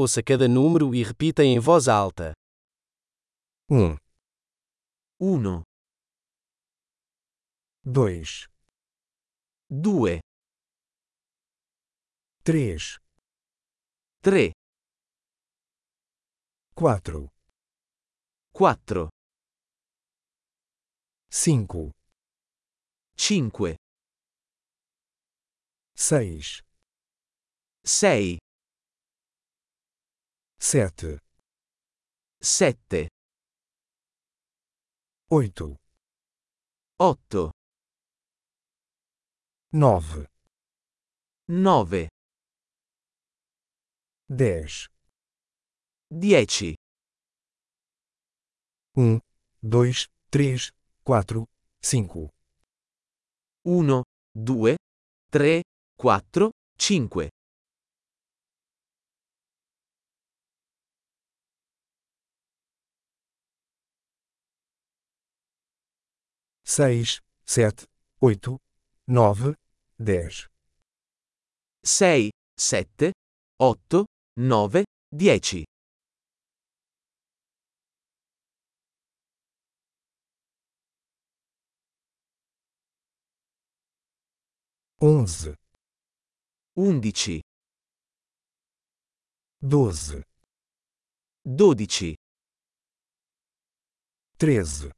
Ouça cada número e repita em voz alta. um, 1, dois, 2, três, 3, quatro, 4, cinco, 5, seis, 6, sete, sete oito, otto, nove, nove, dez, dieci, um, dois, três, quatro, cinco, uno, due, tre, quattro, cinque. 6, 7, 8, 9, 10. 6, 7, 8, 9, 10. Onze. Undici. Doze. Dodici. Treze.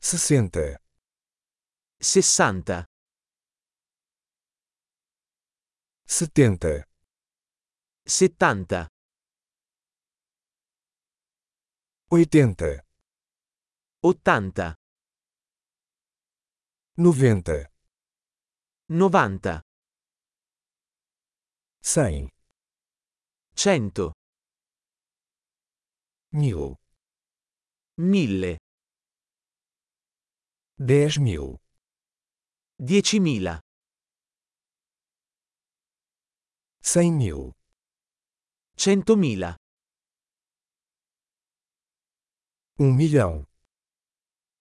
sessenta, 60, setenta, 70, oitenta, 80, noventa, 90, cem, 100, mil, 1000, dez mil, 10.000, cem mil, 100.000, um milhão.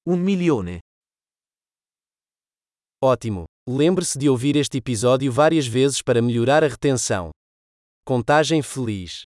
un milione. Ótimo! Lembre-se de ouvir este episódio várias vezes para melhorar a retenção. Contagem feliz.